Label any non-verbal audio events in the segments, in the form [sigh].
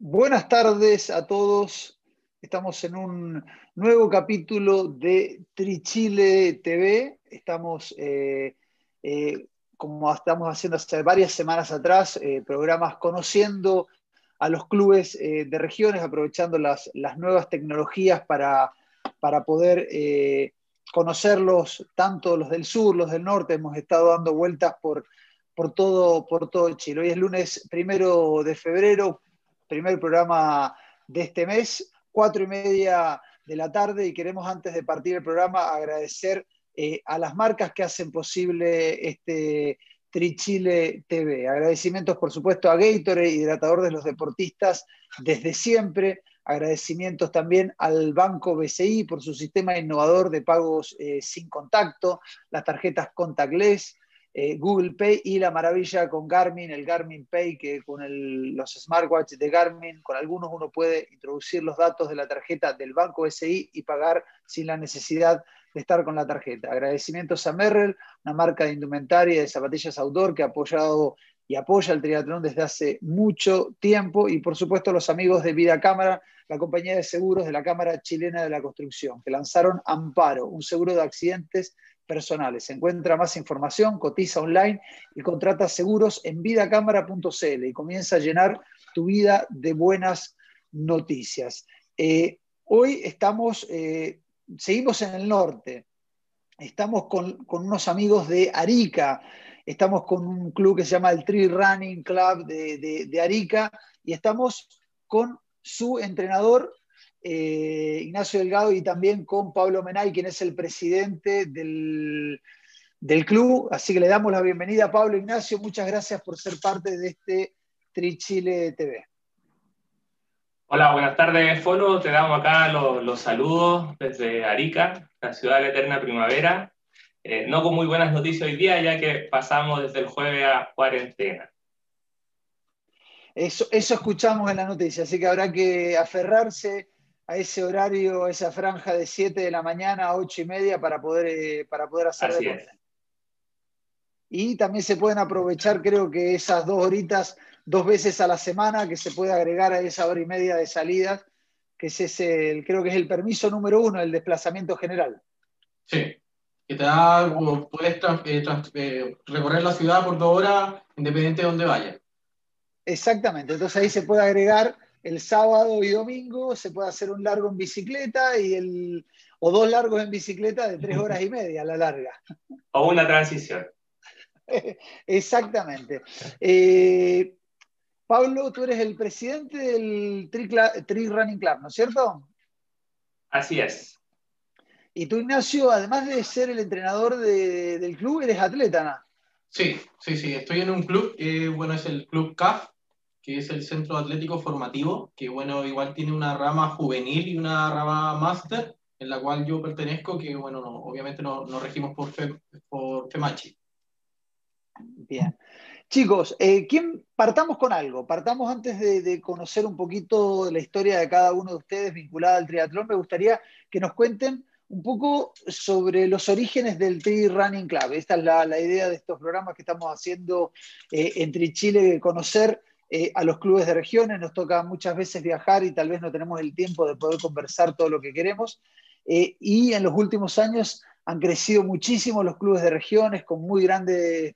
Buenas tardes a todos. Estamos en un nuevo capítulo de Trichile TV. Estamos, eh, eh, como estamos haciendo hace varias semanas atrás, eh, programas conociendo a los clubes de regiones, aprovechando las, nuevas tecnologías para, para poder conocerlos, tanto los del sur, los del norte. Hemos estado dando vueltas por, por, todo, por todo Chile. Hoy es lunes primero de febrero, primer programa de este mes, cuatro y media de la tarde, y queremos antes de partir el programa agradecer eh, a las marcas que hacen posible este Trichile TV. Agradecimientos, por supuesto, a Gatorade, hidratador de los deportistas desde siempre. Agradecimientos también al Banco BCI por su sistema innovador de pagos eh, sin contacto, las tarjetas contactless, eh, Google Pay y la maravilla con Garmin, el Garmin Pay, que con los smartwatches de Garmin, con algunos uno puede introducir los datos de la tarjeta del banco SI y pagar sin la necesidad de estar con la tarjeta. Agradecimientos a Merrell, una marca de indumentaria de zapatillas outdoor que ha apoyado y apoya el triatlón desde hace mucho tiempo y por supuesto los amigos de Vida Cámara, la compañía de seguros de la Cámara Chilena de la Construcción, que lanzaron Amparo, un seguro de accidentes personales. Encuentra más información, cotiza online y contrata seguros en vidacámara.cl y comienza a llenar tu vida de buenas noticias. Eh, hoy estamos, eh, seguimos en el norte, estamos con, unos amigos de Arica, estamos con un club que se llama el Tree Running Club de Arica y estamos con su entrenador eh, Ignacio Delgado y también con Pablo Menay, quien es el presidente del, club. Así que le damos la bienvenida a Pablo Ignacio. Muchas gracias por ser parte de este Trichile TV. Hola, buenas tardes, Folo. Te damos acá los, saludos desde Arica, la ciudad de la eterna primavera. Eh, no con muy buenas noticias hoy día, ya que pasamos desde el jueves a cuarentena. Eso, eso escuchamos en la noticia, así que habrá que aferrarse a ese horario, a esa franja de 7 de la mañana a 8 y media para poder, eh, para poder hacer Así deporte. Y también se pueden aprovechar, creo que esas dos horitas, dos veces a la semana, que se puede agregar a esa hora y media de salidas, que es el, creo que es el permiso número uno, el desplazamiento general. Sí, que te da, puedes eh, eh, recorrer la ciudad por dos horas, independiente de dónde vayas. Exactamente, entonces ahí se puede agregar el sábado y domingo se puede hacer un largo en bicicleta y el, o dos largos en bicicleta de tres horas y media a la larga. [laughs] O una transición. [laughs] Exactamente. Eh, Pablo, tú eres el presidente del Tri, Running Club, ¿no es cierto? Así es. Y tú, Ignacio, además de ser el entrenador del club, eres atleta, ¿no? Sí, sí, sí. Estoy en un club, que bueno, es el Club CAF, que es el Centro Atlético Formativo, que bueno, igual tiene una rama juvenil y una rama máster, en la cual yo pertenezco, que bueno, obviamente nos no regimos por, por FEMACHI. Bien. Chicos, eh, ¿quién, partamos con algo. Partamos antes de, conocer un poquito la historia de cada uno de ustedes vinculada al triatlón. Me gustaría que nos cuenten un poco sobre los orígenes del Tri Running Club. Esta es la, la, idea de estos programas que estamos haciendo eh, entre Chile, conocer eh, a los clubes de regiones, nos toca muchas veces viajar y tal vez no tenemos el tiempo de poder conversar todo lo que queremos. Eh, y en los últimos años han crecido muchísimo los clubes de regiones con muy grandes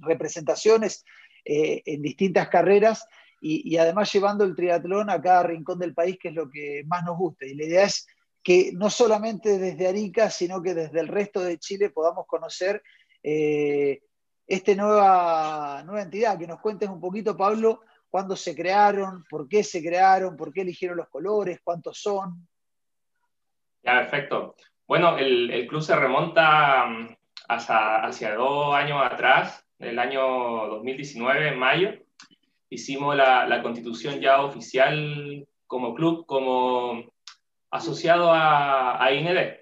representaciones eh, en distintas carreras y, además llevando el triatlón a cada rincón del país, que es lo que más nos gusta. Y la idea es que no solamente desde Arica, sino que desde el resto de Chile podamos conocer esta nueva, nueva entidad. Que nos cuentes un poquito, Pablo, cuándo se crearon, por qué se crearon, por qué eligieron los colores, cuántos son. Ya, perfecto. Bueno, el, club se remonta mm, hacia, hacia, dos años atrás, el año 2019, en mayo. Hicimos la, la constitución ya oficial como club, como asociado a, a INED.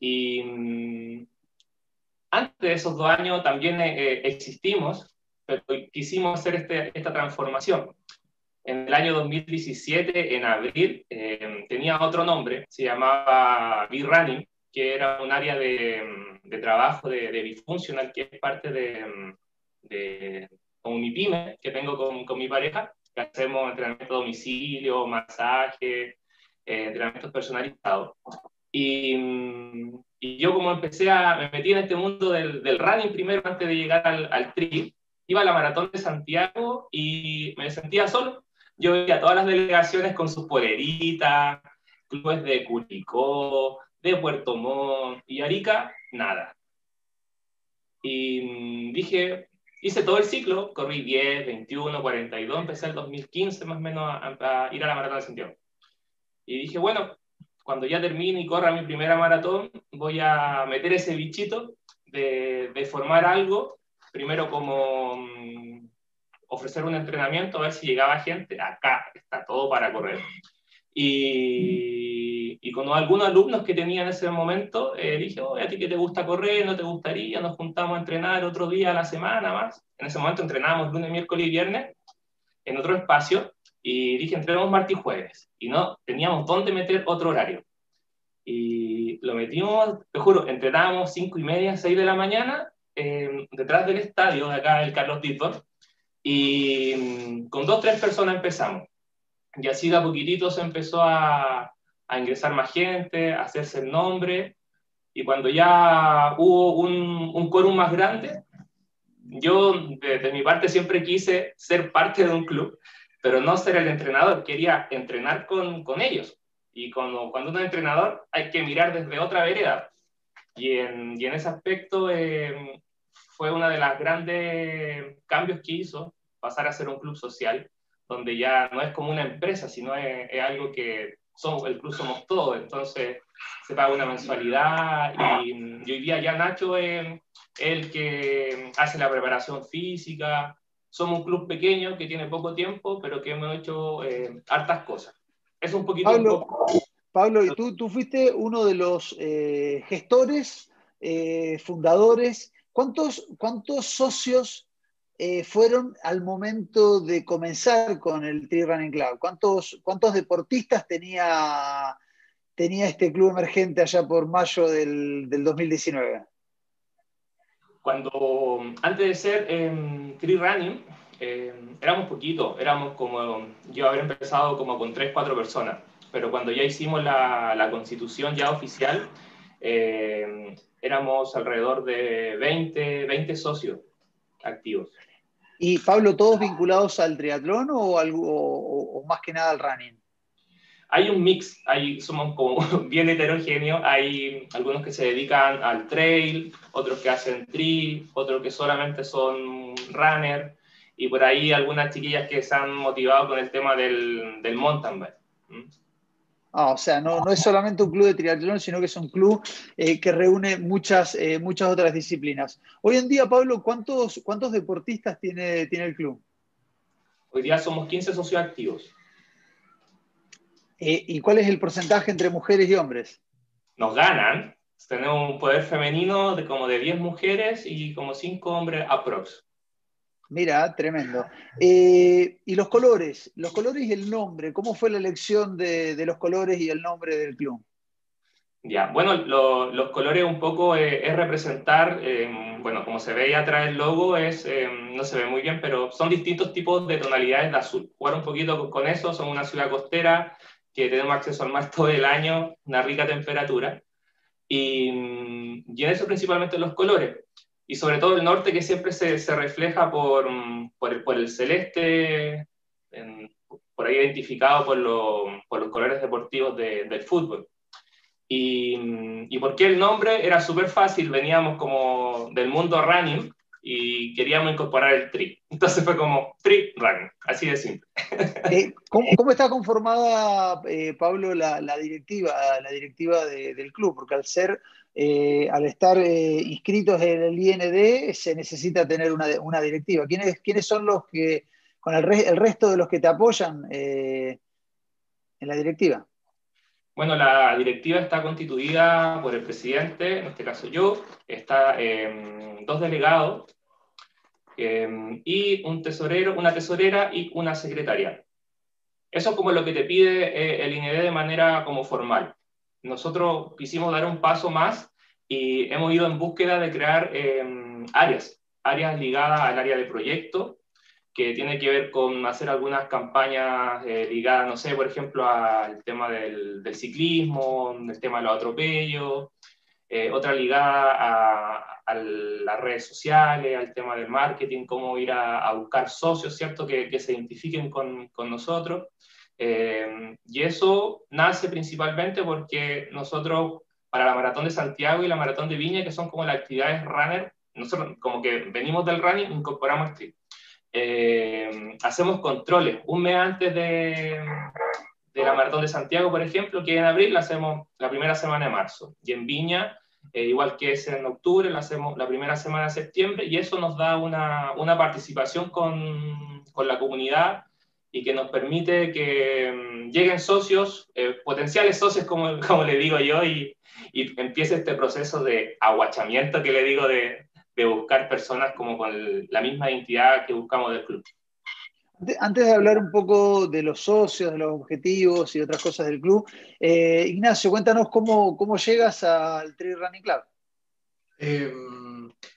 Y mm, antes de esos dos años también eh, existimos, pero quisimos hacer este, esta transformación. En el año 2017, en abril, eh, tenía otro nombre, se llamaba B-Running, que era un área de, de trabajo de, de Bifuncional, que es parte de, de Unipime, que tengo con, con, mi pareja. que hacemos entrenamiento a domicilio, masaje, eh, entrenamientos personalizados. Y, y, yo como empecé a, me metí en este mundo del, del running primero antes de llegar al, al tri, iba a la maratón de Santiago y me sentía solo. Yo veía todas las delegaciones con sus poleritas, clubes de Curicó, de Puerto Montt y Arica, nada. Y mm, dije, hice todo el ciclo, corrí 10, 21, 42, empecé el 2015 más o menos a, a ir a la maratón de Santiago. Y dije, bueno, cuando ya termine y corra mi primera maratón, voy a meter ese bichito de, de formar algo, primero como mm, ofrecer un entrenamiento, a ver si llegaba gente, acá está todo para correr. Y, y con algunos alumnos que tenía en ese momento, eh, dije, oye, a ti que te gusta correr, no te gustaría, nos juntamos a entrenar otro día a la semana más. En ese momento entrenábamos lunes, miércoles y viernes en otro espacio y dije, entrenamos martes y jueves. Y no teníamos dónde meter otro horario. Y lo metimos, te juro, entrenábamos cinco y media, seis de la mañana, eh, detrás del estadio de acá, el Carlos Tito, y mm, con dos, tres personas empezamos. Y así de a poquitito se empezó a, a ingresar más gente, a hacerse el nombre. Y cuando ya hubo un, un quórum más grande, yo de, de, mi parte siempre quise ser parte de un club, pero no ser el entrenador, quería entrenar con, con ellos. Y cuando, cuando uno es entrenador hay que mirar desde otra vereda. Y en, y en ese aspecto eh, fue uno de los grandes cambios que hizo, pasar a ser un club social, donde ya no es como una empresa, sino es, es algo que somos, el club somos todos, entonces se paga una mensualidad y, y hoy día ya Nacho es el que hace la preparación física, somos un club pequeño que tiene poco tiempo, pero que hemos hecho eh, hartas cosas. Es un poquito... Pablo, un poco... Pablo y tú, tú fuiste uno de los eh, gestores, eh, fundadores. ¿Cuántos, cuántos socios eh, fueron al momento de comenzar con el Tri Running Club? ¿Cuántos, cuántos deportistas tenía, tenía este club emergente allá por mayo del, del 2019? Cuando, antes de ser eh, Tri Running, eh, éramos poquitos, éramos como, yo habría empezado como con 3, 4 personas, pero cuando ya hicimos la, la constitución ya oficial, eh, éramos alrededor de 20, 20 socios activos. ¿Y Pablo, todos vinculados al triatlón o, algo, o, o más que nada al running? Hay un mix, hay, somos como [laughs] bien heterogéneos, hay algunos que se dedican al trail, otros que hacen tri, otros que solamente son runner, y por ahí algunas chiquillas que se han motivado con el tema del, del mountain bike. Ah, o sea, no, no, es solamente un club de triatlón, sino que es un club eh, que reúne muchas, eh, muchas otras disciplinas. Hoy en día, Pablo, ¿cuántos, cuántos deportistas tiene, tiene el club? Hoy día somos 15 socios activos. Eh, ¿Y cuál es el porcentaje entre mujeres y hombres? Nos ganan. Tenemos un poder femenino de como de 10 mujeres y como 5 hombres aprox. Mira, tremendo. Eh, y los colores, los colores y el nombre, ¿cómo fue la elección de, los colores y el nombre del club? Ya, bueno, lo, los colores un poco eh, es representar, eh, bueno, como se ve ahí atrás el logo, es, eh, no se ve muy bien, pero son distintos tipos de tonalidades de azul. Jugar un poquito con eso, son una ciudad costera que tenemos acceso al mar [laughs] todo el año, una rica temperatura, y, y en eso principalmente los colores y sobre todo el norte que siempre se, se refleja por, por, el, por el celeste, en, por ahí identificado por, lo, por, los colores deportivos de, del fútbol. Y, y por qué el nombre era súper fácil, veníamos como del mundo running y queríamos incorporar el tri. [laughs] Entonces fue como tri running, así de simple. [laughs] Eh, ¿cómo, ¿cómo, está conformada, eh, Pablo, la, la, directiva, la directiva de, del club? Porque al ser eh, al estar eh, inscritos en el IND se necesita tener una, directiva. ¿Quiénes, ¿Quiénes, son los que, con el, re, el, resto de los que te apoyan eh, en la directiva? Bueno, la directiva está constituida por el presidente, en este caso yo, está eh, dos delegados eh, y un tesorero, una tesorera y una secretaria. Eso es como lo que te pide el IND de manera como formal nosotros quisimos dar un paso más y hemos ido en búsqueda de crear eh, áreas, áreas ligadas al área de proyecto, que tiene que ver con hacer algunas campañas eh, ligadas, no sé, por ejemplo, al tema del, del ciclismo, el tema de los atropellos, eh, otra ligada a, a, las redes sociales, al tema del marketing, cómo ir a, a buscar socios, ¿cierto?, que, que se identifiquen con, con nosotros. Eh, y eso nace principalmente porque nosotros, para la Maratón de Santiago y la Maratón de Viña, que son como las actividades runner, nosotros como que venimos del running, incorporamos street. Eh, hacemos controles. Un mes antes de, de, la Maratón de Santiago, por ejemplo, que en abril la hacemos la primera semana de marzo. Y en Viña, eh, igual que es en octubre, la hacemos la primera semana de septiembre. Y eso nos da una, una participación con, con, la comunidad y que nos permite que um, lleguen socios, eh, potenciales socios, como, [laughs] como le digo yo, y, y empiece este proceso de aguachamiento que le digo de, de buscar personas como con el, la misma identidad que buscamos del club. Antes de hablar un poco de los socios, de los objetivos y otras cosas del club, eh, Ignacio, cuéntanos cómo, cómo llegas al Trail Running Club. Eh,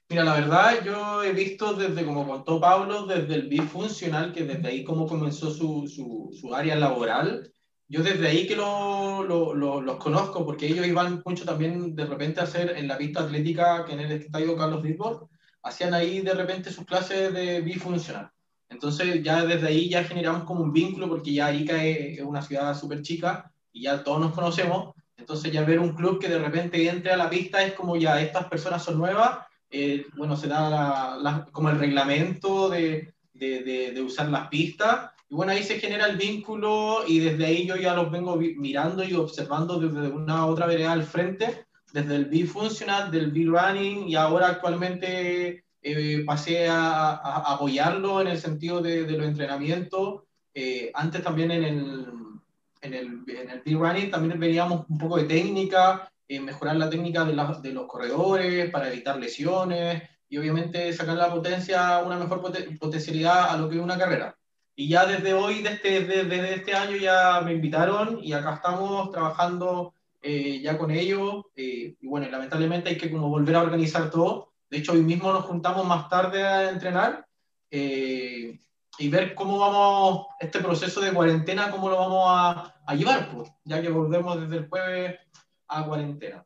mira, la verdad, yo he visto desde, como contó Pablo, desde el bifuncional, que desde ahí como comenzó su, su, su área laboral, yo desde ahí que lo, lo, lo, los conozco, porque ellos iban mucho también de repente a hacer en la pista atlética, que en el estadio Carlos Bisbol, hacían ahí de repente sus clases de bifuncional. Entonces ya desde ahí ya generamos como un vínculo, porque ya Arica es, es una ciudad súper chica y ya todos nos conocemos. Entonces ya ver un club que de repente entre a la pista es como ya estas personas son nuevas, eh, bueno, se da la, la, como el reglamento de, de, de, de usar las pistas y bueno, ahí se genera el vínculo y desde ahí yo ya los vengo mirando y observando desde una otra vereda al frente, desde el bifuncional, del B-Running y ahora actualmente eh, pasé a, a, apoyarlo en el sentido de, de los entrenamientos. Eh, antes también en el, en el, en el B-Running también veníamos un poco de técnica, eh, mejorar la técnica de, la, de los corredores para evitar lesiones y obviamente sacar la potencia, una mejor poten potencialidad a lo que es una carrera. Y ya desde hoy, desde, desde este año, ya me invitaron y acá estamos trabajando eh, ya con ellos. Eh, y bueno, lamentablemente hay que como volver a organizar todo. De hecho, hoy mismo nos juntamos más tarde a entrenar eh, y ver cómo vamos, este proceso de cuarentena, cómo lo vamos a, a llevar, pues, ya que volvemos desde el jueves a cuarentena.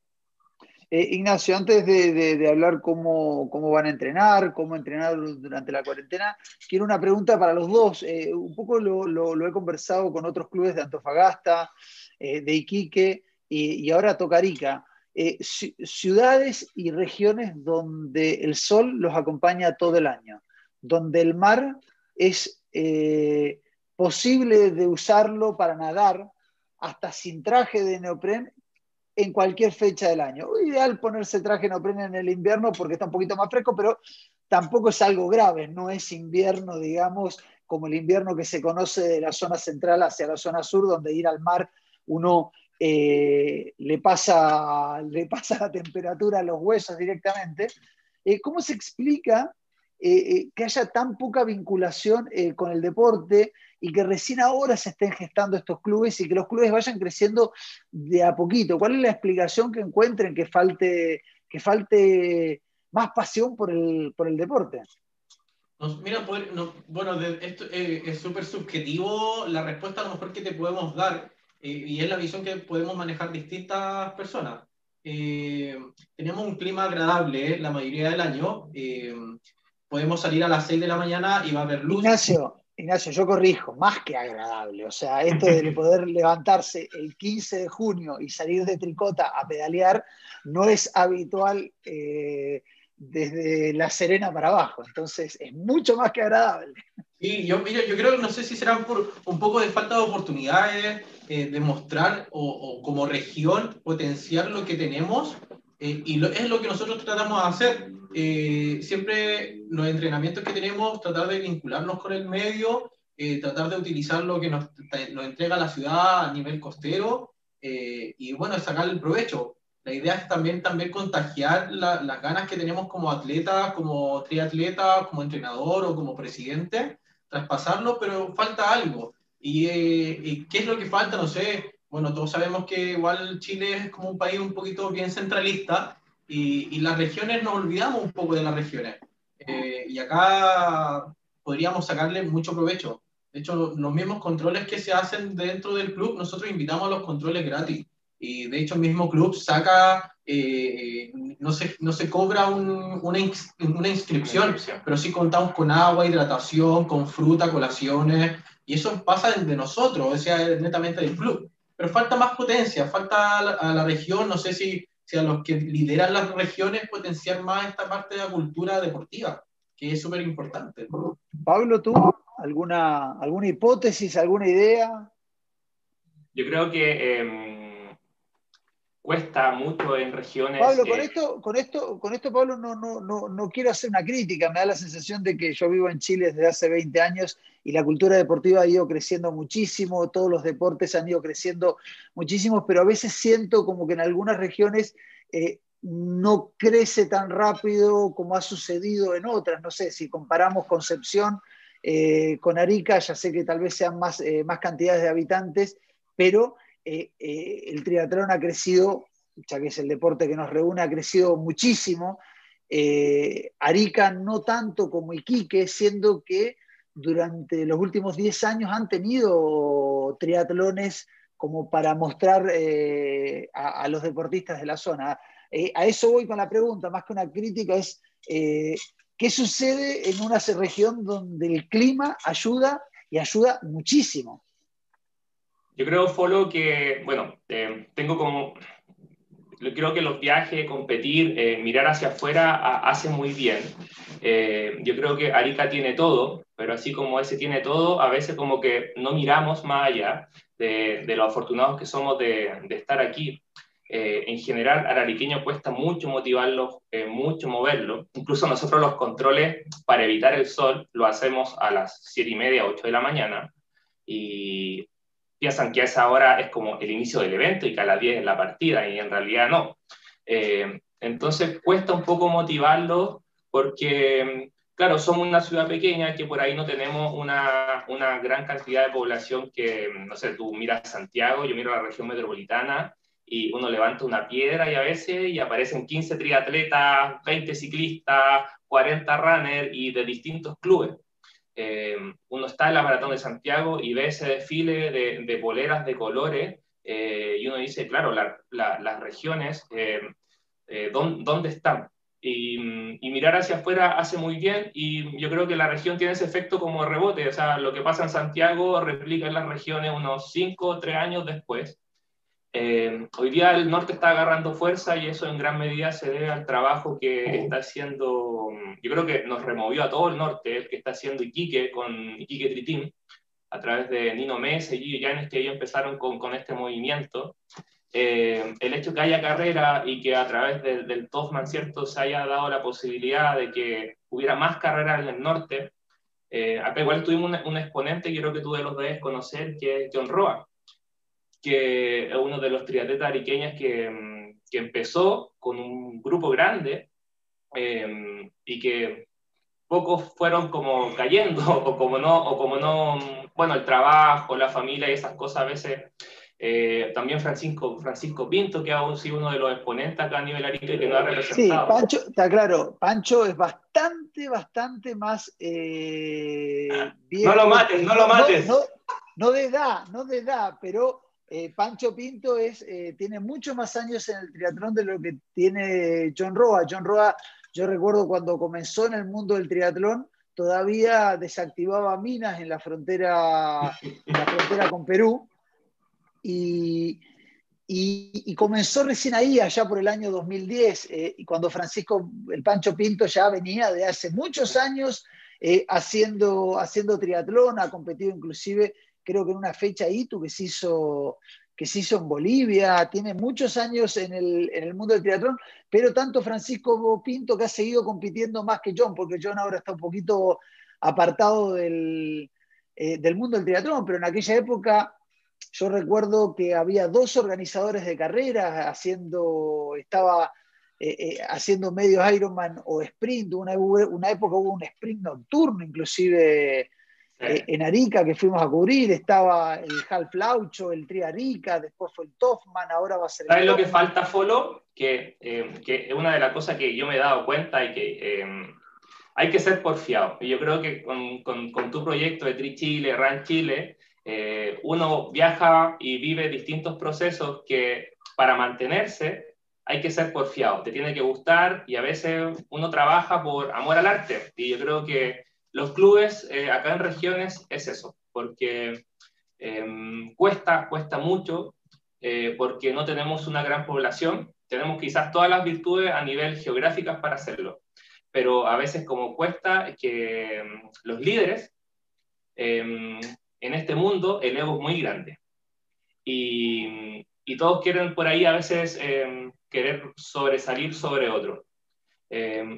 Eh, Ignacio, antes de, hablar cómo, cómo, van a entrenar, cómo entrenar durante la cuarentena, quiero una pregunta para los dos. Eh, un poco lo, lo, he conversado con otros clubes de Antofagasta, eh, de Iquique y, y ahora Tocarica. Eh, ciudades y regiones donde el sol los acompaña todo el año, donde el mar es posible de usarlo para nadar hasta sin traje de neopren en cualquier fecha del año. Ideal ponerse traje no prende en el invierno porque está un poquito más fresco, pero tampoco es algo grave, no es invierno, digamos, como el invierno que se conoce de la zona central hacia la zona sur, donde ir al mar uno eh, le, pasa, le pasa la temperatura a los huesos directamente. Eh, ¿Cómo se explica eh, que haya tan poca vinculación eh, con el deporte y que recién ahora se estén gestando estos clubes y que los clubes vayan creciendo de a poquito. ¿Cuál es la explicación que encuentren que falte, que falte más pasión por el, por el deporte? mira, pues, no, bueno, esto eh, es súper subjetivo la respuesta a lo mejor que te podemos dar eh, y es la visión que podemos manejar distintas personas. Eh, tenemos un clima agradable la mayoría del año. Podemos salir a las 6 de la mañana y va a haber luz. Ignacio, Ignacio, yo corrijo, más que agradable. O sea, esto de [laughs] poder levantarse el 15 de junio y salir de Tricota a pedalear no es habitual eh, desde La Serena para abajo. Entonces, es mucho más que agradable. Sí, yo, yo, yo creo que no sé si será por un poco de falta de oportunidades, eh, de mostrar o, o, como región potenciar lo que tenemos. Eh, y lo, es lo que nosotros tratamos de hacer eh, siempre los entrenamientos que tenemos, tratar de vincularnos con el medio, eh, tratar de utilizar lo que nos, nos, entrega la ciudad a nivel costero eh, y bueno, sacar el provecho. La idea es también, también contagiar la, las ganas que tenemos como atleta, como triatleta, como entrenador o como presidente, traspasarlo, pero falta algo. ¿Y, ¿Y qué es lo que falta? No sé. Bueno, todos sabemos que igual Chile es como un país un poquito bien centralista y, y, las regiones nos olvidamos un poco de las regiones. Eh, y acá podríamos sacarle mucho provecho. De hecho, los mismos controles que se hacen dentro del club, nosotros invitamos a los controles gratis. Y de hecho el mismo club saca, eh, no, se, no se cobra una, una, inscripción, pero sí contamos con agua, hidratación, con fruta, colaciones, y eso pasa de nosotros, o sea, netamente del club. Pero falta más potencia, falta a la, región, no sé si, si, a los que lideran las regiones potenciar más esta parte de la cultura deportiva, que es súper importante. Pablo, ¿tú alguna, alguna hipótesis, alguna idea? Yo creo que... Em, cuesta mucho en regiones. Pablo, con, esto, con, esto, con esto, Pablo, no, no, no, no, quiero hacer una crítica. Me da la sensación de que yo vivo en Chile desde hace 20 años y la cultura deportiva ha ido creciendo muchísimo, todos los deportes han ido creciendo muchísimo, pero a veces siento como que en algunas regiones eh, no crece tan rápido como ha sucedido en otras. No sé, si comparamos Concepción eh, con Arica, ya sé que tal vez sean más, eh, más cantidades de habitantes, pero eh, eh, el triatlón ha crecido, ya que es el deporte que nos reúne, ha crecido muchísimo. Eh, Arica no tanto como Iquique, siendo que durante los últimos 10 años han tenido triatlones como para mostrar a, los deportistas de la zona. a eso voy con la pregunta, más que una crítica, es ¿qué sucede en una región donde el clima ayuda y ayuda muchísimo? Yo creo, Folo, que, bueno, eh, tengo como, creo que los viajes, competir, eh, mirar hacia afuera hace muy bien. Eh, yo creo que Arica tiene todo, pero así como ese tiene todo, a veces como que no miramos más allá de, de lo afortunados que somos de, de estar aquí. en general, al ariqueño cuesta mucho motivarlo, mucho moverlo. Incluso nosotros los controles para evitar el sol lo hacemos a las 7 y media, 8 de la mañana. Y piensan que a esa hora es como el inicio del evento y que a las 10 es la partida, y en realidad no. Eh, entonces cuesta un poco motivarlo porque, claro, somos una ciudad pequeña que por ahí no tenemos una, una gran cantidad de población que, no sé, tú miras Santiago, yo miro la región metropolitana y uno levanta una piedra y a veces y aparecen 15 triatletas, 20 ciclistas, 40 runners y de distintos clubes. Eh, uno está en la Maratón de Santiago y ve ese desfile de, boleras de colores eh, y uno dice, claro, las regiones, eh, ¿dónde, están? Y, mirar hacia afuera hace muy bien y yo creo que la región tiene ese efecto como rebote, o sea, lo que pasa en Santiago replica en las regiones unos 5 o 3 años después eh, hoy día el norte está agarrando fuerza y eso en gran medida se debe al trabajo que está haciendo, yo creo que nos removió a todo el norte, el que está haciendo Iquique con Iquique Tritín, a través de Nino Mese y Yanes que ellos empezaron con, con este movimiento. Eh, el hecho que haya carrera y que a través del Tofman, ¿cierto?, se haya dado la posibilidad de que hubiera más carreras en el norte. Eh, acá igual tuvimos un, un, exponente, creo que tú de los debes conocer, que es John Roa que es uno de los triatletas ariqueños que, mm, que empezó con un grupo grande em, y que pocos fueron como cayendo [laughs] o como no, o como no, bueno, el trabajo, la familia y esas cosas a veces. Eh, también Francisco, Francisco Pinto, que ha sido uno de los exponentes acá a nivel arique que nos ha representado. Sí, Pancho, está claro, Pancho es bastante, bastante más eh, No lo mates, no lo mates. No, no, de edad, no de edad, pero eh, Pancho Pinto es, eh, tiene muchos más años en el triatlón de lo que tiene John Roa. John Roa, yo recuerdo cuando comenzó en el mundo del triatlón, todavía desactivaba minas en la frontera, la frontera con Perú. Y, comenzó recién ahí, allá por el año 2010, eh, y cuando Francisco, el Pancho Pinto ya venía de hace muchos años haciendo, haciendo triatlón, ha competido inclusive creo que en una fecha ITU que se hizo, que se hizo en Bolivia, tiene muchos años en el, mundo del triatlón, pero tanto Francisco Pinto que ha seguido compitiendo más que John, porque John ahora está un poquito apartado del, eh, del mundo del triatlón, pero en aquella época yo recuerdo que había dos organizadores de carreras haciendo, estaba eh, eh, haciendo medios Ironman o sprint, una, una época hubo un sprint nocturno inclusive eh, en Arica que fuimos a cubrir, estaba el Half Laucho, el Tri Arica, después fue el Toffman, ahora va a ser el. ¿Sabes lo que falta, Folo? Que, eh, que, es una de las cosas que yo me he dado cuenta y que eh, hay que ser porfiado. Y yo creo que con, con, tu proyecto de Tri Chile, RAN Chile, uno viaja y vive distintos procesos que para mantenerse hay que ser porfiado, te tiene que gustar y a veces uno trabaja por amor al arte. Y yo creo que los clubes eh, acá en regiones es eso, porque em, cuesta, cuesta mucho, eh, porque no tenemos una gran población, tenemos quizás todas las virtudes a nivel geográficas para hacerlo, pero a veces como cuesta que em, los líderes em, en este mundo el ego es muy grande. Y, y todos quieren por ahí a veces querer sobresalir sobre otro.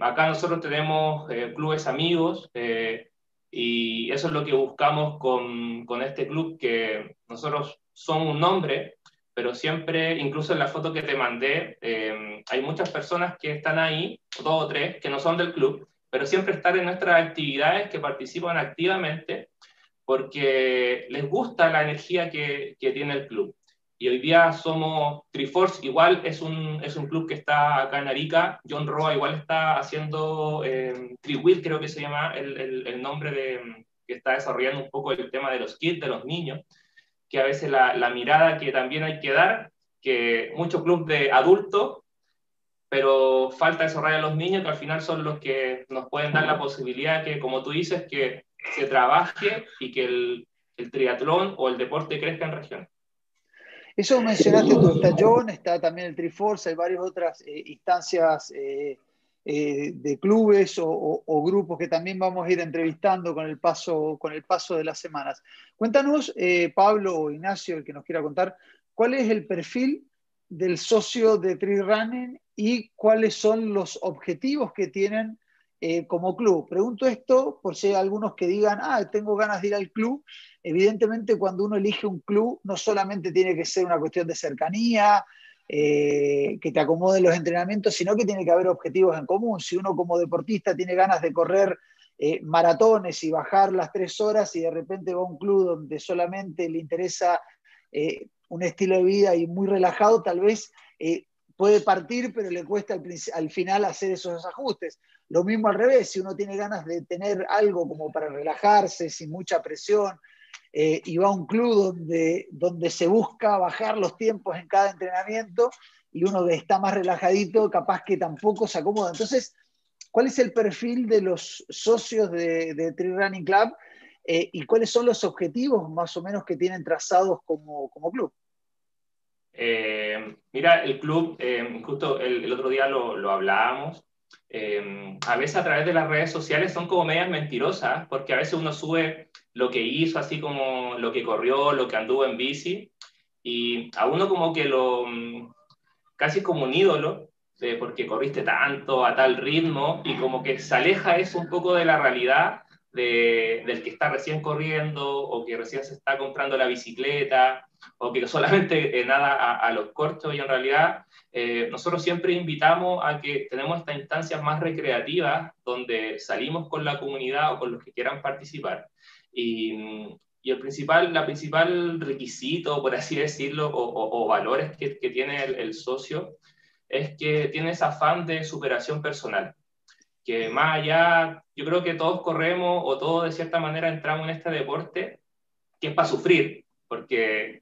Acá nosotros tenemos eh, clubes amigos y eso es lo que buscamos con, con este club, que nosotros somos un nombre, pero siempre, incluso en la foto que te mandé, eh, hay muchas personas que están ahí, dos o tres, que no son del club, pero siempre están en nuestras actividades, que participan activamente, porque les gusta la energía que, que tiene el club. Y hoy día somos Triforce, igual es un, es un club que está acá en Arica. John Roa igual está haciendo eh, Triwill, creo que se llama el, el, el nombre de, que está desarrollando un poco el tema de los kids, de los niños que a veces la, la mirada que también hay que dar, que muchos clubes de adultos, pero falta desarrollar a los niños, que al final son los que nos pueden dar la posibilidad que, como tú dices, que se trabaje y que el, el triatlón o el deporte crezca en región. Eso mencionaste tú, está John, está también el Triforce, hay varias otras eh, instancias eh, eh, de clubes o, grupos que también vamos a ir entrevistando con el paso, con el paso de las semanas. Cuéntanos, Pablo o Ignacio, el que nos quiera contar, cuál es el perfil del socio de Tree Running y cuáles son los objetivos que tienen eh, como club. Pregunto esto por si hay algunos que digan, ah, tengo ganas de ir al club. Evidentemente, cuando uno elige un club, no solamente tiene que ser una cuestión de cercanía, eh, que te acomoden los entrenamientos, sino que tiene que haber objetivos en común. Si uno como deportista tiene ganas de correr eh, maratones y bajar las tres horas y de repente va a un club donde solamente le interesa un estilo de vida y muy relajado, tal vez puede partir, pero le cuesta al, al, final hacer esos ajustes. Lo mismo al revés, si uno tiene ganas de tener algo como para relajarse, sin mucha presión, eh, y va a un club donde, donde se busca bajar los tiempos en cada entrenamiento y uno está más relajadito, capaz que tampoco se acomoda. Entonces, ¿cuál es el perfil de los socios de, de Running Club eh, y cuáles son los objetivos más o menos que tienen trazados como, como club? Eh, mira, el club, justo el, otro día lo, hablábamos, a veces a través de las redes sociales son como medias mentirosas, porque a veces uno sube lo que hizo, así como lo que corrió, lo que anduvo en bici, y a uno como que lo, mm, casi como un ídolo, porque corriste tanto, a tal ritmo, y como que se aleja eso un poco de la realidad de, del que está recién corriendo, o que recién se está comprando la bicicleta, o que [laughs] solamente eh, nada a, a, los cortos, y en realidad eh, nosotros siempre invitamos a que tenemos estas instancias más recreativas, donde salimos con la comunidad o con los que quieran participar, y, y el principal, la principal requisito, por así decirlo, o, o, valores que, que tiene el, el, socio, es que tiene ese afán de superación personal. Que más allá, yo creo que todos corremos o todos de cierta manera entramos en este deporte que es para sufrir, porque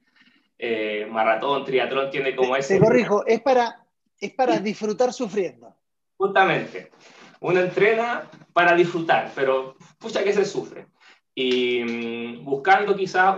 eh, maratón, triatlón tiene como ese... Te corrijo, es para, es para disfrutar sufriendo. Justamente. Uno entrena para disfrutar, pero pucha que se sufre y mm, buscando quizás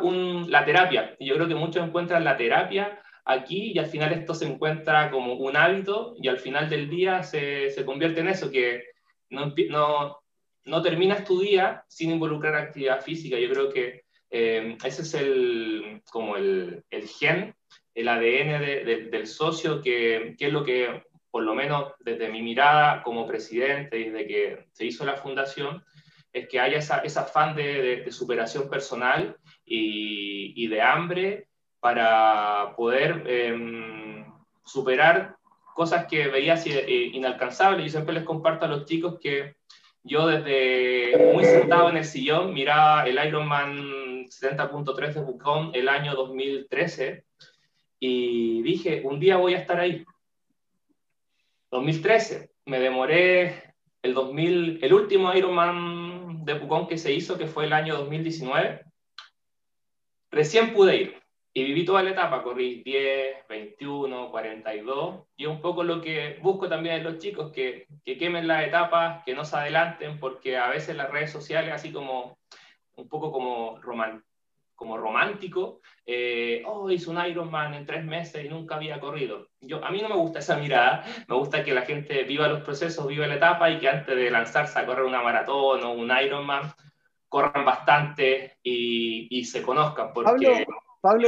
la terapia. Yo creo que muchos encuentran la terapia aquí y al final esto se encuentra como un hábito y al final del día se, se convierte en eso, que no, no, terminas tu día sin involucrar actividad física. Yo creo que eh, ese es el, como el, el gen, el ADN de, de, del socio, que, que es lo que, por lo menos desde mi mirada como presidente, desde que se hizo la fundación, es que haya esa, ese afán de, de, superación personal y, y, de hambre para poder eh, superar cosas que veía así, eh, inalcanzables. Yo siempre les comparto a los chicos que yo desde muy sentado en el sillón miraba el Ironman 70.3 de Bucón el año 2013 y dije, un día voy a estar ahí. 2013, me demoré el, 2000, el último Ironman de Pucón que se hizo, que fue el año 2019, recién pude ir y viví toda la etapa, corrí 10, 21, 42, y un poco lo que busco también en los chicos, que, que quemen las etapas, que no se adelanten, porque a veces las redes sociales, así como un poco como, como romántico, eh, oh, hizo un Ironman en tres meses y nunca había corrido. Yo, a mí no me gusta esa mirada, me gusta que la gente viva los procesos, viva la etapa y que antes de lanzarse a correr una maratón o un Ironman, corran bastante y, y se conozcan, porque...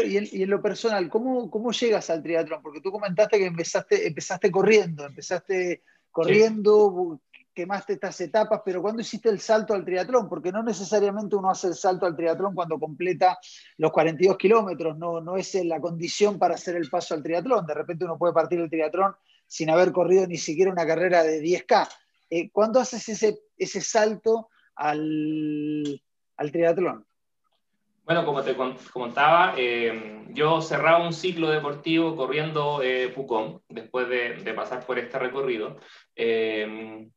y en, lo personal, ¿cómo, ¿cómo, llegas al triatlón? Porque tú comentaste que empezaste, empezaste corriendo, empezaste corriendo, quemaste estas etapas, pero ¿cuándo hiciste el salto al triatlón? Porque no necesariamente uno hace el salto al triatlón cuando completa los 42 kilómetros, no, no es la condición para hacer el paso al triatlón. De repente uno puede partir el triatlón sin haber corrido ni siquiera una carrera de 10K. Eh, ¿Cuándo haces ese, ese salto al, al triatlón? Bueno, como te comentaba, eh, yo cerraba un ciclo deportivo corriendo eh, Pucón, después de, pasar por este recorrido, eh,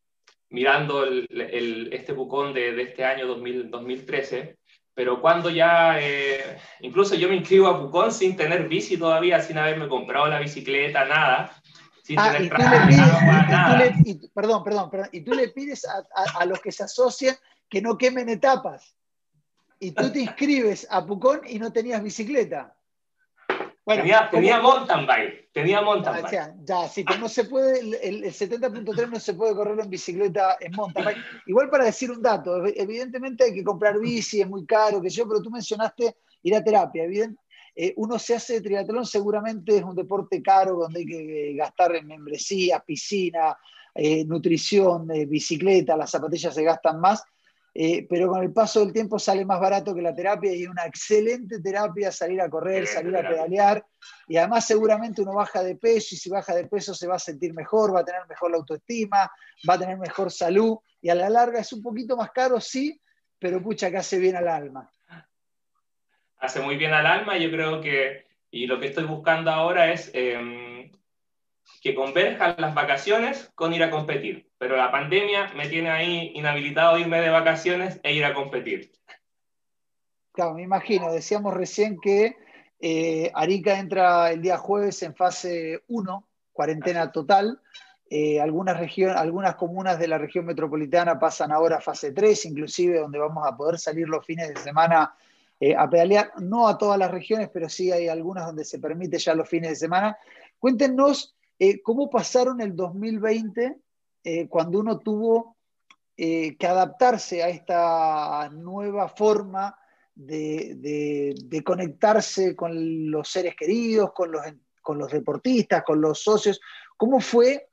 mirando el, este Pucón de, este año 2013, pero cuando ya, incluso yo me inscribo a Pucón sin tener bici todavía, sin haberme comprado la bicicleta, nada, ah, tener nada. perdón, perdón, perdón, y tú le pides a los que se asocian que no quemen etapas y tú te inscribes a Pucón y no tenías bicicleta. Bueno, tenía, mountain bike, tenía mountain bike. ya, sí, pero no se puede, el, 70.3 no se puede correr en bicicleta en mountain bike. Igual para decir un dato, evidentemente hay que comprar bici, es muy caro, que yo, pero tú mencionaste ir a terapia. Eh, uno se hace triatlón, seguramente es un deporte caro donde hay que gastar en membresía, piscina, eh, nutrición, eh, bicicleta, las zapatillas se gastan más eh, pero con el paso del tiempo sale más barato que la terapia y es una excelente terapia salir a correr, salir a pedalear. Y además seguramente uno baja de peso y si baja de peso se va a sentir mejor, va a tener mejor la autoestima, va a tener mejor salud. Y a la larga es un poquito más caro, sí, pero pucha que hace bien al alma. Hace muy bien al alma, yo creo que, y lo que estoy buscando ahora es em, que converjan las vacaciones con ir a competir pero la pandemia me tiene ahí inhabilitado a irme de vacaciones e ir a competir. Claro, me imagino, decíamos recién que eh, Arica entra el día jueves en fase 1, cuarentena total. Eh, algunas, algunas comunas de la región metropolitana pasan ahora a fase 3, inclusive donde vamos a poder salir los fines de semana eh, a pedalear. No a todas las regiones, pero sí hay algunas donde se permite ya los fines de semana. Cuéntenos cómo pasaron el 2020 eh, cuando uno tuvo eh, que adaptarse a esta nueva forma de, conectarse con los seres queridos, con los, deportistas, con los socios. ¿Cómo fue,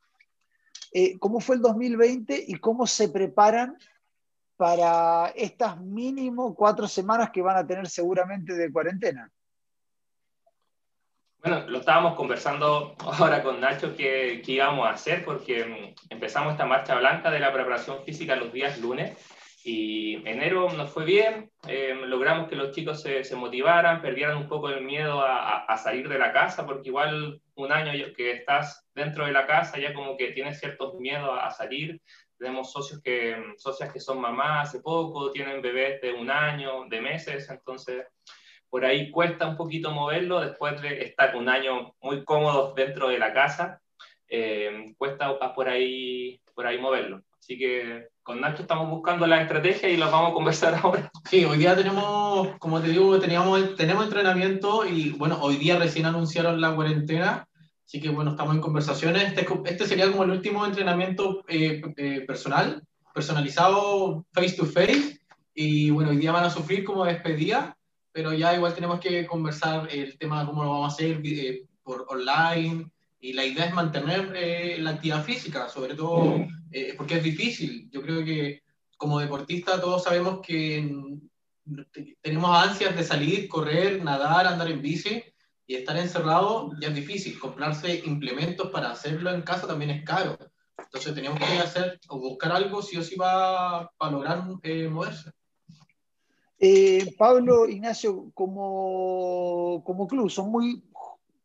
eh, ¿Cómo fue el 2020 y cómo se preparan para estas mínimo cuatro semanas que van a tener seguramente de cuarentena? Bueno, lo estábamos conversando [laughs] ahora con Nacho qué, íbamos a hacer porque mm, empezamos esta marcha blanca de la preparación física los días lunes y enero nos fue bien, em, logramos que los chicos se, se, motivaran, perdieran un poco el miedo a, a, salir de la casa porque igual un año que estás dentro de la casa ya como que tienes ciertos miedos a, a salir. Tenemos socios que, socias que son mamás hace poco, tienen bebés de un año, de meses, entonces por ahí cuesta un poquito moverlo después de estar un año muy cómodos dentro de la casa, eh, cuesta por ahí, por ahí moverlo. Así que con Nacho estamos buscando la estrategia y lo vamos a conversar [laughs] ahora. Sí, hoy día tenemos, como te digo, teníamos, tenemos entrenamiento y bueno, hoy día recién anunciaron la cuarentena, así que bueno, estamos en conversaciones. Este, este sería como el último entrenamiento eh, eh, personal, personalizado face to face y bueno, hoy día van a sufrir como despedida pero ya igual tenemos que conversar el tema de cómo lo vamos a hacer eh, por online, y la idea es mantener eh, la actividad física, sobre todo eh, porque es difícil. Yo creo que como deportista todos sabemos que tenemos ansias de salir, correr, nadar, andar en bici, y estar encerrado ya es difícil. Comprarse implementos para hacerlo en casa también es caro. Entonces tenemos que hacer o buscar algo si o sí para lograr moverse. Eh, Pablo, Ignacio, como, como club, son muy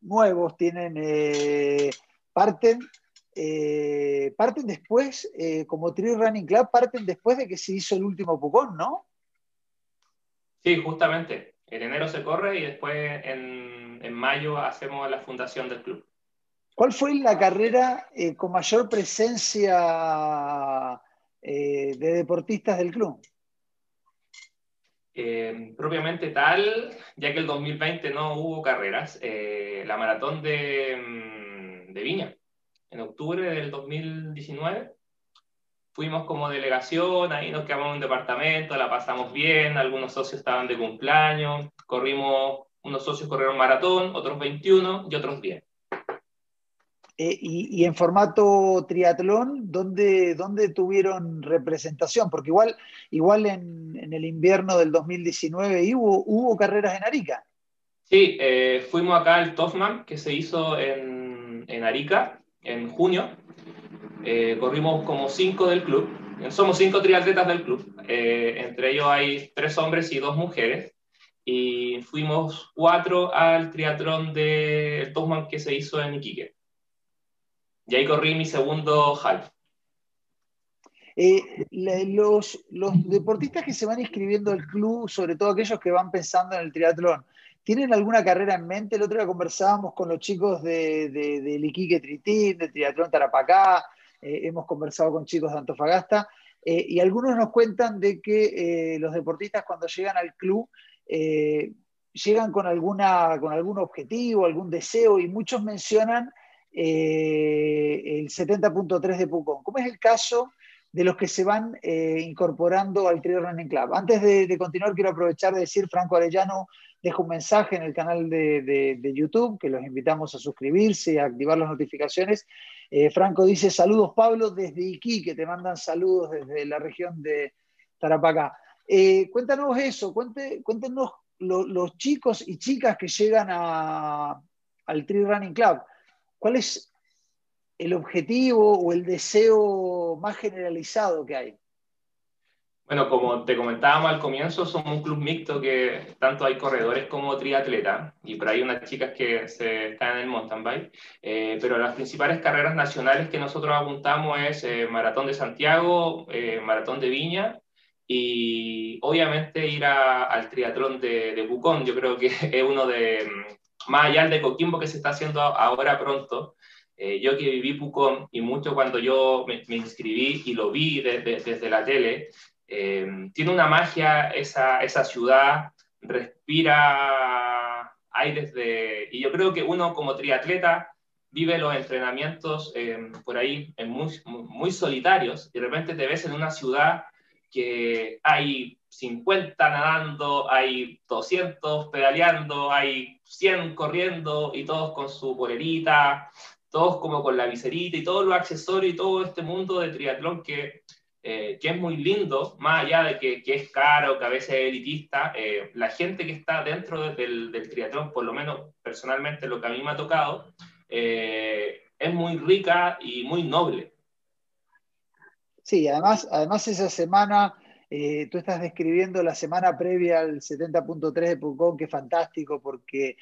nuevos, tienen, eh, parten eh, parten después, como Trail Running Club, parten después de que se hizo el último Pucón, ¿no? Sí, justamente. En enero se corre y después en, en mayo hacemos la fundación del club. ¿Cuál fue la carrera con mayor presencia de deportistas del club? Propiamente tal, ya que el 2020 no hubo carreras, la maratón de, mm, de Viña en octubre del 2019. Fuimos como delegación, ahí nos quedamos en un departamento, la pasamos bien, algunos socios estaban de cumpleaños, corrimos, unos socios corrieron maratón, otros 21 y otros 10. Eh, y, en formato triatlón, ¿dónde, ¿dónde, tuvieron representación? Porque igual, igual en, en el invierno del 2019 hubo, hubo carreras en Arica. Sí, eh, fuimos acá al Toffman, que se hizo en, en Arica, en junio. Eh, corrimos como cinco del club. Somos cinco triatletas del club. Eh, entre ellos hay tres hombres y dos mujeres. Y fuimos cuatro al triatlón de Tosman que se hizo en Iquique. Y ahí corrí mi segundo half. Eh, los, deportistas que se van inscribiendo al club, sobre todo aquellos que van pensando en el triatlón, ¿Tienen alguna carrera en mente? El otro día conversábamos con los chicos de, de, Liquique Tritín, de Triatlón Tarapacá, eh, hemos conversado con chicos de Antofagasta, eh, y algunos nos cuentan de que los deportistas cuando llegan al club llegan con, alguna, con algún objetivo, algún deseo, y muchos mencionan el 70.3 de Pucón. ¿Cómo es el caso de los que se van incorporando al Trail Running Club? Antes de, de continuar, quiero aprovechar de decir, Franco Arellano, dejo un mensaje en el canal de, YouTube, que los invitamos a suscribirse y a activar las notificaciones. Eh, Franco dice, saludos Pablo desde Iquique, te mandan saludos desde la región de Tarapacá. Eh, cuéntanos eso, cuéntenos los chicos y chicas que llegan al Tree Running Club. ¿Cuál es el objetivo o el deseo más generalizado que hay? Bueno, como te comentábamos al comienzo, somos un club mixto que tanto hay corredores como triatletas, y por ahí unas chicas que se están en el mountain bike, eh, pero las principales carreras nacionales que nosotros apuntamos es eh, Maratón de Santiago, eh, Maratón de Viña, y obviamente ir al triatlón de, de, Bucón, yo creo que [laughs] es uno de, más allá de Coquimbo que se está haciendo ahora pronto, yo que viví Pucón y mucho cuando yo me, inscribí y lo vi desde la tele, eh, tiene una magia esa, esa ciudad, respira aires de... Y yo creo que uno como triatleta vive los entrenamientos eh, por ahí muy, muy solitarios y de repente te ves en una ciudad que hay 50 nadando, hay 200 pedaleando, hay 100 corriendo y todos con su polerita, todos como con la viserita y todos los accesorios y todo este mundo de triatlón que eh, que es muy lindo, más allá de que, que es caro, que a veces es elitista, eh, la gente que está dentro del, del, triatlón, por lo menos personalmente lo que a mí me ha tocado, eh, es muy rica y muy noble. Sí, además, además esa semana, tú estás describiendo la semana previa al 70.3 de Pucón, que es fantástico porque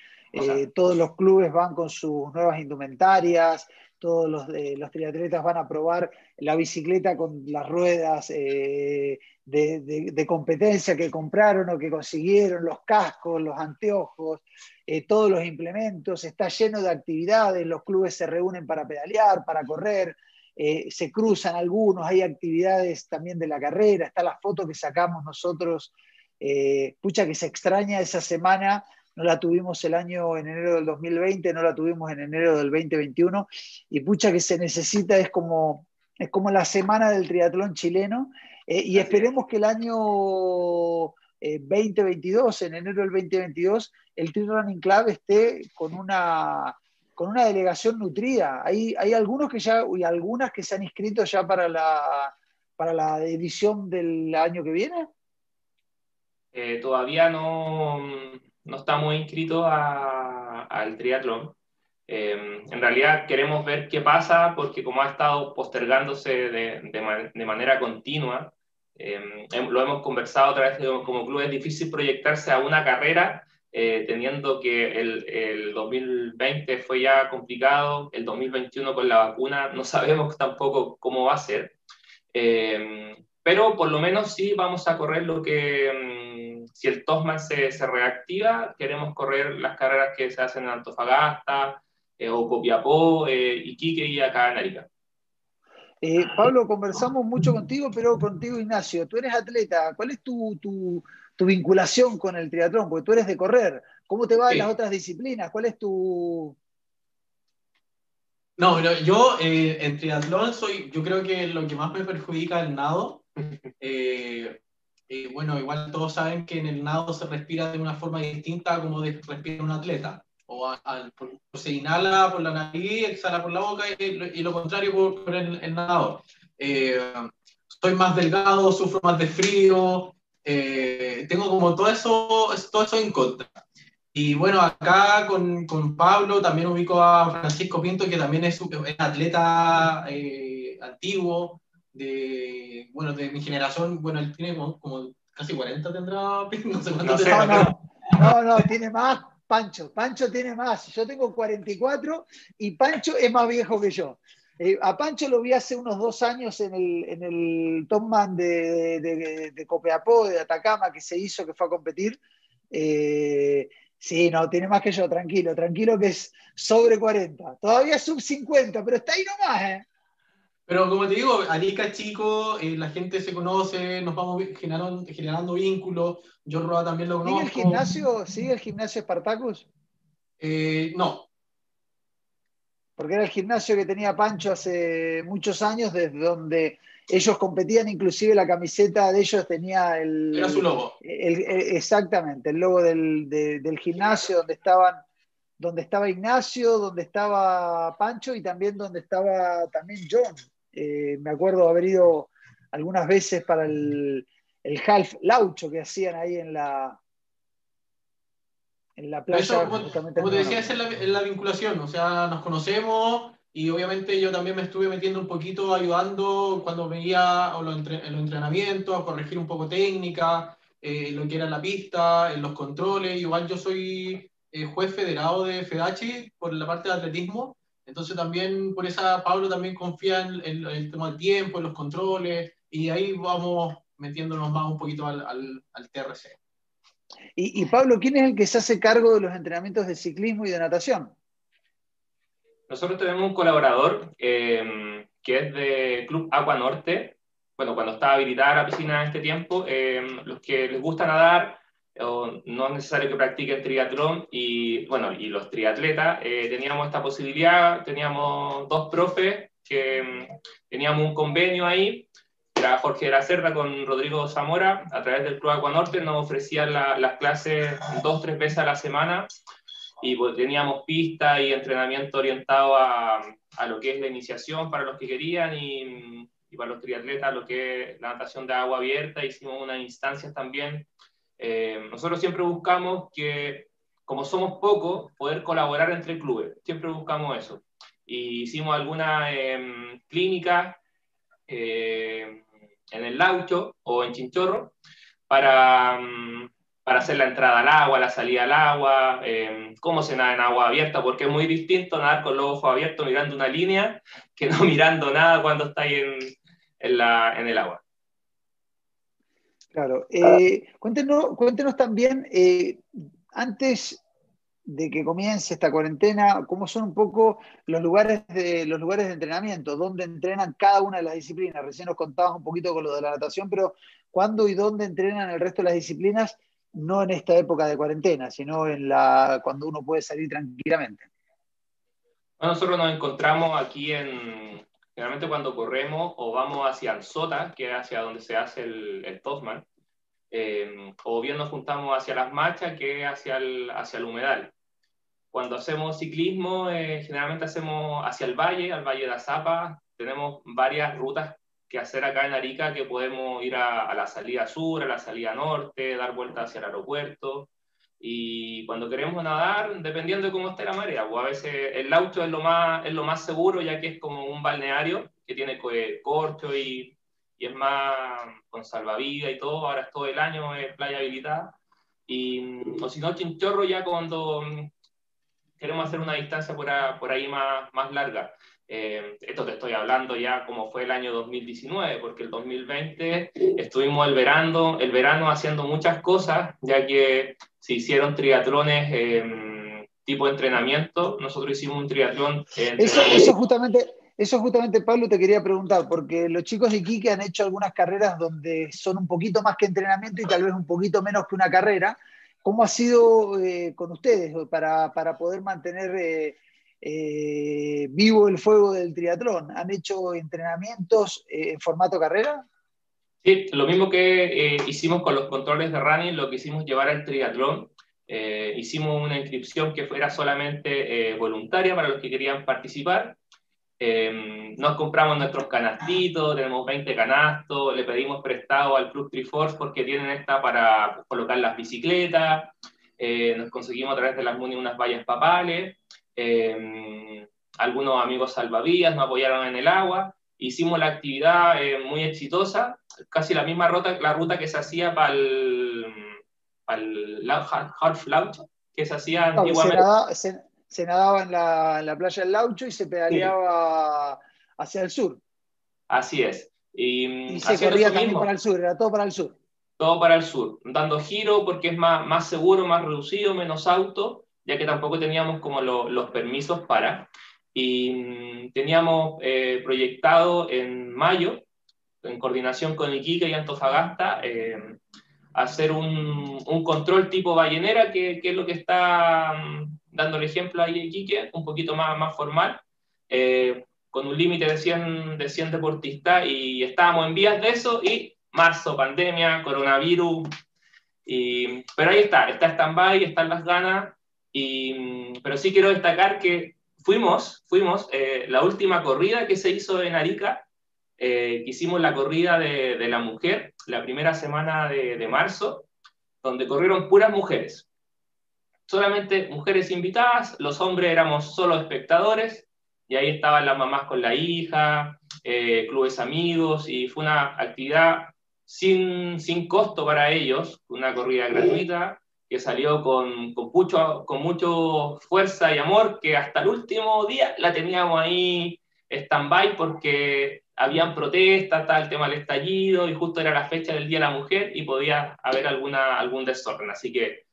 todos los clubes van con sus nuevas indumentarias, todos los, eh, los, triatletas van a probar la bicicleta con las ruedas eh, de, competencia que compraron o que consiguieron, los cascos, los anteojos, eh, todos los implementos, está lleno de actividades, los clubes se reúnen para pedalear, para correr, se cruzan algunos, hay actividades también de la carrera, está la foto que sacamos nosotros, pucha que se extraña esa semana no la tuvimos el año en enero del 2020, no la tuvimos en enero del 2021, y pucha que se necesita, es como, es como la semana del triatlón chileno, eh, y esperemos que el año 2022, eh, en enero del 2022, el Trail Running Club esté con una, con una delegación nutrida. Hay, hay algunos que ya, y algunas que se han inscrito ya para la, para la edición del año que viene. Eh, todavía no, no estamos inscritos al triatlón. Em, en realidad queremos ver qué pasa porque como ha estado postergándose de, de, manera continua, em, lo hemos conversado otra vez como club, es difícil proyectarse a una carrera eh, teniendo que el, el, 2020 fue ya complicado, el 2021 con la vacuna [laughs] no sabemos tampoco cómo va a ser, eh, pero por lo menos sí vamos a correr lo que, mm, si el Tosman se, se, reactiva, queremos correr las carreras que se hacen en Antofagasta eh, o Copiapó, Iquique y acá en Arica. Pablo, conversamos mucho contigo, pero contigo, Ignacio. Tú eres atleta. ¿Cuál es tu, tu, tu vinculación con el triatlón, porque tú eres de correr. ¿Cómo te va en las otras disciplinas? ¿Cuál es tu...? No, yo eh, en triatlón soy, yo creo que lo que más me perjudica es el nado. [laughs] Eh, eh, bueno, igual todos saben que en el nado se respira de una forma distinta a como respira un atleta. O se inhala por la nariz, exhala por la boca y, lo contrario por, el, el, nadador. soy más delgado, sufro más de frío, eh, tengo como todo eso, todo eso en contra. Y bueno, acá con, con, Pablo también ubico a Francisco Pinto, que también es un atleta eh, antiguo, de, bueno, de mi generación. Bueno, él tiene como, casi 40 tendrá, [laughs] no sé cuánto no, no, no, no, tiene más. Pancho, Pancho tiene más. Yo tengo 44 y Pancho es más viejo que yo. Eh, a Pancho lo vi hace unos dos años en el, en el de, de, de, Copiapó, de Atacama, que se hizo, que fue a competir. Eh, sí, no, tiene más que yo, tranquilo, tranquilo que es sobre 40. Todavía sub 50, pero está ahí nomás, ¿eh? Pero como te digo, Arica chico, eh, la gente se conoce, nos vamos generando, generando vínculos. Yo Roa también lo conozco. ¿Sigue el gimnasio, ¿sigue el gimnasio Spartacus? no, porque era el gimnasio que tenía Pancho hace muchos años, desde donde ellos competían, inclusive la camiseta de ellos tenía el... Era su logo. exactamente, el logo del, del, gimnasio donde estaban donde estaba Ignacio, donde estaba Pancho y también donde estaba también John. Eh, me acuerdo haber ido algunas veces para el, el half laucho que hacían ahí en la, en la playa. como, te decía, es la, vinculación, o sea, nos conocemos y obviamente yo también me estuve metiendo un poquito ayudando cuando veía los, en los entrenamientos, a corregir un poco técnica, eh, lo que era la pista, en los controles. Igual yo soy eh, juez federado de FEDACHI por la parte de atletismo, entonces también por esa Pablo también confía en, el tema del tiempo, en los controles, y ahí vamos metiéndonos más un poquito al, al, al TRC. Y, Pablo, ¿quién es el que se hace cargo de los entrenamientos de ciclismo y de natación? Nosotros tenemos un colaborador eh, que es de Club Agua Norte. Bueno, cuando estaba habilitada la piscina en este tiempo, eh, los que les gusta nadar, no es necesario que practiquen triatlón, y bueno, y los triatletas, eh, teníamos esta posibilidad, teníamos dos profes que mm, teníamos un convenio ahí era Jorge de la Cerda con Rodrigo Zamora, a través del Club Aguanorte, nos ofrecían las clases dos, tres veces a la semana y pues, teníamos pista y entrenamiento orientado a, a, lo que es la iniciación para los que querían y, y, para los triatletas lo que es la natación de agua abierta. Hicimos unas instancias también. Eh, nosotros siempre buscamos que, como somos pocos, poder colaborar entre clubes. Siempre buscamos eso. Y hicimos algunas eh, clínicas eh, en el Laucho o en Chinchorro para, mm, para hacer la entrada al agua, la salida al agua, em, cómo se nada en agua abierta, porque es muy distinto nadar con los ojos abiertos mirando una línea que no [laughs] mirando nada cuando estáis en, en, la, en el agua. Claro. Eh, cuéntenos, cuéntenos, también, eh, antes de que comience esta cuarentena, cómo son un poco los lugares de, los lugares de entrenamiento, dónde entrenan cada una de las disciplinas. Recién nos contabas un poquito con lo de la natación, pero ¿cuándo y dónde entrenan el resto de las disciplinas? No en esta época de cuarentena, sino en la, cuando uno puede salir tranquilamente. nosotros nos encontramos aquí en, generalmente cuando corremos o vamos hacia Ansota, que es hacia donde se hace el, el Tosman, eh, o bien nos juntamos hacia las marchas, que es hacia el, hacia el humedal cuando hacemos ciclismo, eh, generalmente hacemos hacia el valle, al Valle de Azapa. Tenemos varias rutas que hacer acá en Arica, que podemos ir a, la salida sur, a la salida norte, dar vueltas hacia el aeropuerto. Y cuando queremos nadar, dependiendo de cómo esté la marea, o pues a veces el auto es lo más, es lo más seguro, ya que es como un balneario que tiene corcho y, y es más con salvavidas y todo. Ahora es todo el año es playa habilitada y, o si no, Chinchorro ya cuando queremos hacer una distancia por, por ahí más, más larga. Eh, esto te estoy hablando ya como fue el año 2019, porque el 2020 estuvimos el verano, el verano haciendo muchas cosas, ya que se hicieron triatlones eh, tipo entrenamiento. Nosotros hicimos un triatlón. Eso, eso, justamente, eso justamente, Pablo, te quería preguntar, porque los chicos de Iquique han hecho algunas carreras donde son un poquito más que entrenamiento y tal vez un poquito menos que una carrera. ¿Cómo ha sido eh, con ustedes para, para poder mantener eh, vivo el fuego del triatlón? ¿Han hecho entrenamientos eh, en formato carrera? Sí, lo mismo que eh, hicimos con los controles de running, lo que hicimos llevar al triatlón. hicimos una inscripción que fuera solamente voluntaria para los que querían participar. nos compramos nuestros canastitos, tenemos 20 canastos, le pedimos prestado al Club Triforce porque tienen esta para colocar las bicicletas, nos conseguimos a través de las MUNI unas vallas papales, Em, algunos amigos salvavidas nos apoyaron en el agua, hicimos la actividad eh, muy exitosa, casi la misma ruta, la ruta que se hacía para el, Half Laucho, que se hacía antiguamente. Se, nadaba, en la, playa del Laucho y se pedaleaba hacia el sur. Así es. Y, se corría también para el sur, era todo para el sur. Todo para el sur, dando giro porque es más, más seguro, más reducido, menos auto ya que tampoco teníamos como los permisos para. Y mm, teníamos eh, proyectado en mayo, en coordinación con Iquique y Antofagasta, eh, hacer un, un, control tipo ballenera, que, que, es lo que está mm, dando el ejemplo ahí Iquique, un poquito más, más formal, eh, con un límite de 100, de 100 deportistas, y estábamos en vías de eso, y marzo, pandemia, coronavirus, y, pero ahí está, está stand-by, están las ganas, y, pero sí quiero destacar que fuimos, fuimos, eh, la última corrida que se hizo en Arica, eh, hicimos la corrida de, de, la mujer, la primera semana de, de, marzo, donde corrieron puras mujeres. Solamente mujeres invitadas, los hombres éramos solo espectadores, y ahí estaban las mamás con la hija, eh, clubes amigos, y fue una actividad sin, sin costo para ellos, una corrida gratuita, que salió con, con, mucho, con mucho fuerza y amor, que hasta el último día la teníamos ahí stand-by porque habían protestas, tal el tema del estallido, y justo era la fecha del Día de la Mujer y podía haber alguna, algún desorden. Así que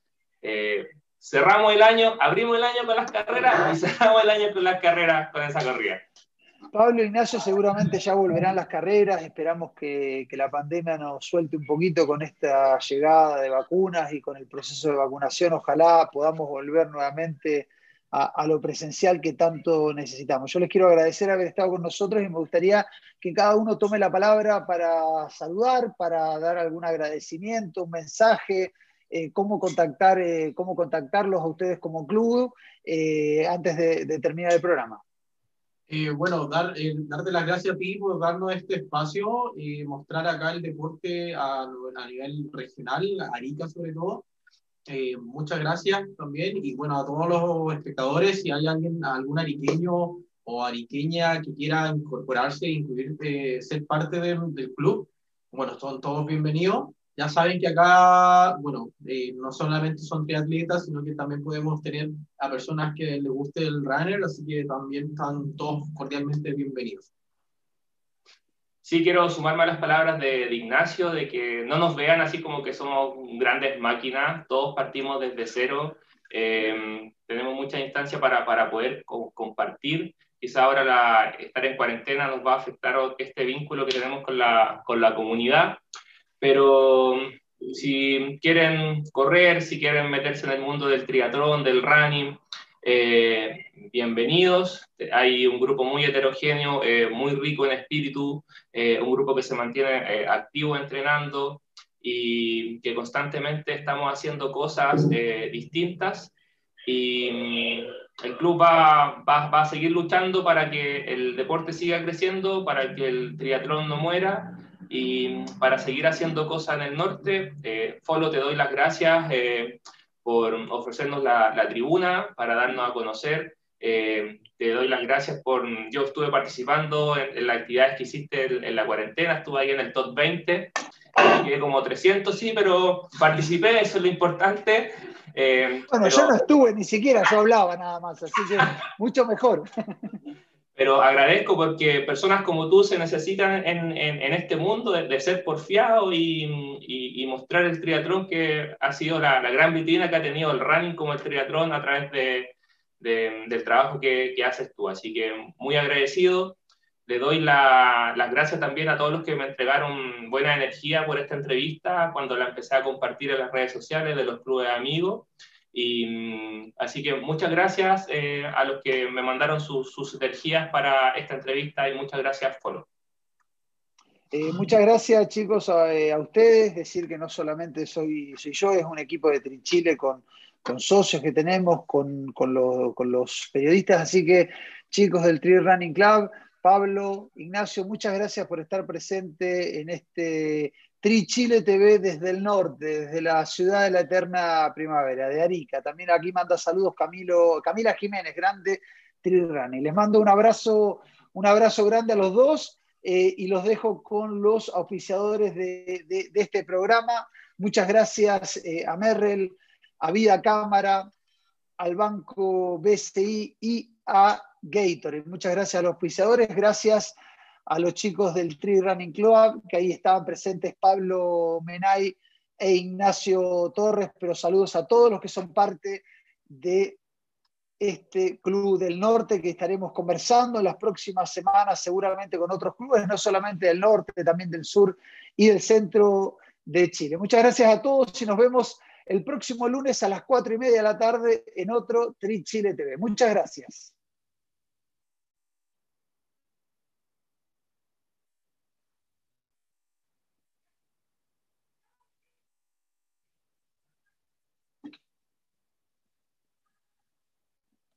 eh, cerramos el año, abrimos el año con las carreras y cerramos el año con las carreras con esa corrida. Pablo Ignacio seguramente ya volverán las carreras, esperamos que, la pandemia nos suelte un poquito con esta llegada de vacunas y con el proceso de vacunación, ojalá podamos volver nuevamente a, lo presencial que tanto necesitamos. Yo les quiero agradecer haber estado con nosotros y me gustaría que cada uno tome la palabra para saludar, para dar algún agradecimiento, un mensaje, eh, cómo, contactar, eh, cómo contactarlos a ustedes como club eh, antes de terminar el programa. Eh, bueno, dar, eh, darte las gracias a ti por darnos este espacio y mostrar acá el deporte a, a nivel regional, Arica sobre todo. Eh, muchas gracias también y bueno, a todos los espectadores, si hay alguien, algún ariqueño o ariqueña que quiera incorporarse e incluir, ser parte del, del club, bueno, son todos bienvenidos. Ya saben que acá, bueno, eh, no solamente son triatletas, sino que también podemos tener a personas que les guste el runner, así que también están todos cordialmente bienvenidos. Sí, quiero sumarme a las palabras de, Ignacio, de que no nos vean así como que somos grandes máquinas, todos partimos desde cero, eh, tenemos mucha instancia para, para poder compartir. Quizá ahora la, estar en cuarentena nos va a afectar este vínculo que tenemos con la, con la comunidad, pero si quieren correr, si quieren meterse en el mundo del triatlón, del running, eh, bienvenidos. Hay un grupo muy heterogéneo, eh, muy rico en espíritu, eh, un grupo que se mantiene activo entrenando y que constantemente estamos haciendo cosas distintas. Y mm, el club va, va, va a seguir luchando para que el deporte siga creciendo, para que el triatlón no muera y para seguir haciendo cosas en el norte, eh, Folo, te doy las gracias eh, por ofrecernos la, la, tribuna para darnos a conocer. Eh, te doy las gracias por... Yo estuve participando en, las actividades que hiciste en, la cuarentena, estuve ahí en el top 20 quedé como 300, sí, pero participé, eso es lo importante. Eh, bueno, yo no estuve ni siquiera, yo hablaba nada más, así que mucho mejor. [laughs] Pero agradezco porque personas como tú se necesitan en, en, este mundo de, ser porfiado y, y, mostrar el triatlón que ha sido la, la, gran vitrina que ha tenido el running como el triatlón a través de, del trabajo que, que, haces tú. Así que muy agradecido. Le doy las gracias también a todos los que me entregaron buena energía por esta entrevista cuando la empecé a compartir en las redes sociales de los clubes de amigos. Y, mm, así que muchas gracias eh, a los que me mandaron sus, energías para esta entrevista y muchas gracias, Folo. Eh, muchas gracias, chicos, eh, a, ustedes. Decir que no solamente soy, soy yo, es un equipo de Trichile con, con socios que tenemos, con, con, con, los periodistas. Así que, chicos del Tri Running Club, Pablo, Ignacio, muchas gracias por estar presente en este Tri Chile TV desde el norte, desde la ciudad de la eterna primavera, de Arica. También aquí manda saludos Camilo, Camila Jiménez, grande Tri Running. Les mando un abrazo, un abrazo grande a los dos eh, y los dejo con los auspiciadores de, este programa. Muchas gracias eh, a Merrell, a Vida Cámara, al Banco BCI y a Gatorade. Muchas gracias a los auspiciadores, gracias a los chicos del Tree Running Club, que ahí estaban presentes Pablo Menay e Ignacio Torres, pero saludos a todos los que son parte de este Club del Norte que estaremos conversando en las próximas semanas seguramente con otros clubes, no solamente del norte, también del sur y del centro de Chile. Muchas gracias a todos y nos vemos el próximo lunes a las cuatro y media de la tarde en otro Tri Chile TV. Muchas gracias.